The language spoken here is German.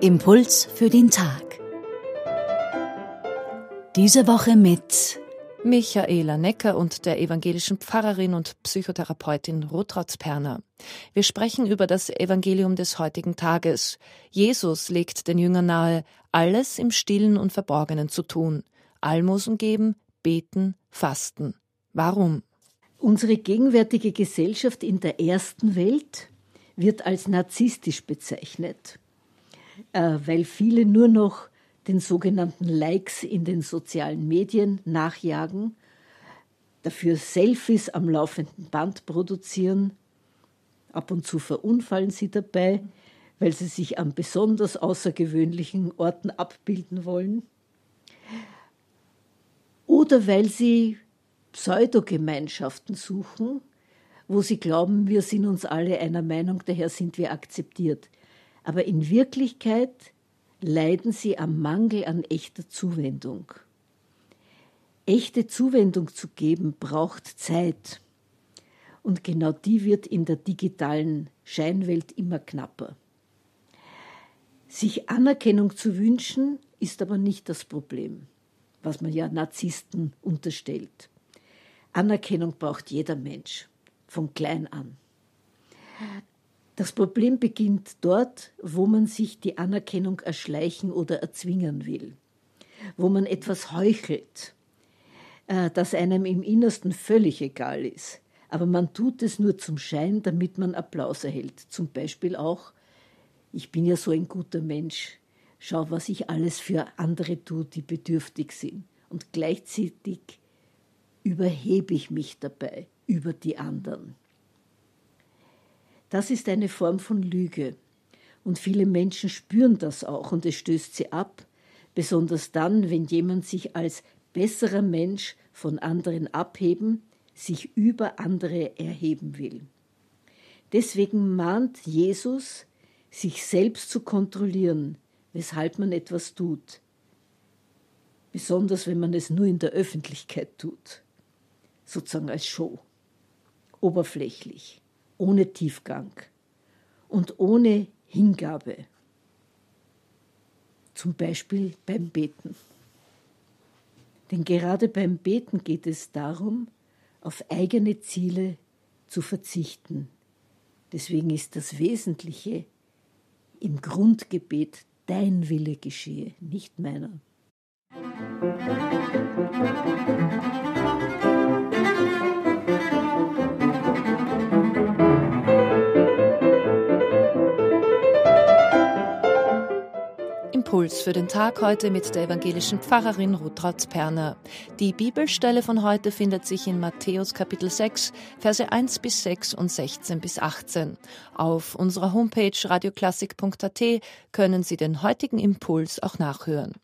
Impuls für den Tag. Diese Woche mit Michaela Necker und der evangelischen Pfarrerin und Psychotherapeutin Ruth Perner. Wir sprechen über das Evangelium des heutigen Tages. Jesus legt den Jüngern nahe, alles im Stillen und Verborgenen zu tun. Almosen geben, beten, fasten. Warum? Unsere gegenwärtige Gesellschaft in der ersten Welt wird als narzisstisch bezeichnet, äh, weil viele nur noch den sogenannten Likes in den sozialen Medien nachjagen, dafür Selfies am laufenden Band produzieren. Ab und zu verunfallen sie dabei, weil sie sich an besonders außergewöhnlichen Orten abbilden wollen. Oder weil sie Pseudogemeinschaften suchen, wo sie glauben, wir sind uns alle einer Meinung, daher sind wir akzeptiert. Aber in Wirklichkeit leiden sie am Mangel an echter Zuwendung. Echte Zuwendung zu geben braucht Zeit. Und genau die wird in der digitalen Scheinwelt immer knapper. Sich Anerkennung zu wünschen, ist aber nicht das Problem, was man ja Narzissten unterstellt. Anerkennung braucht jeder Mensch, von klein an. Das Problem beginnt dort, wo man sich die Anerkennung erschleichen oder erzwingen will, wo man etwas heuchelt, äh, das einem im Innersten völlig egal ist. Aber man tut es nur zum Schein, damit man Applaus erhält. Zum Beispiel auch, ich bin ja so ein guter Mensch, schau, was ich alles für andere tue, die bedürftig sind. Und gleichzeitig überhebe ich mich dabei über die anderen. Das ist eine Form von Lüge. Und viele Menschen spüren das auch und es stößt sie ab, besonders dann, wenn jemand sich als besserer Mensch von anderen abheben, sich über andere erheben will. Deswegen mahnt Jesus, sich selbst zu kontrollieren, weshalb man etwas tut, besonders wenn man es nur in der Öffentlichkeit tut, sozusagen als Show, oberflächlich ohne Tiefgang und ohne Hingabe. Zum Beispiel beim Beten. Denn gerade beim Beten geht es darum, auf eigene Ziele zu verzichten. Deswegen ist das Wesentliche im Grundgebet dein Wille geschehe, nicht meiner. Impuls für den Tag heute mit der evangelischen Pfarrerin Rutrautz Perner. Die Bibelstelle von heute findet sich in Matthäus Kapitel 6, Verse 1 bis 6 und 16 bis 18. Auf unserer Homepage radioklassik.at können Sie den heutigen Impuls auch nachhören.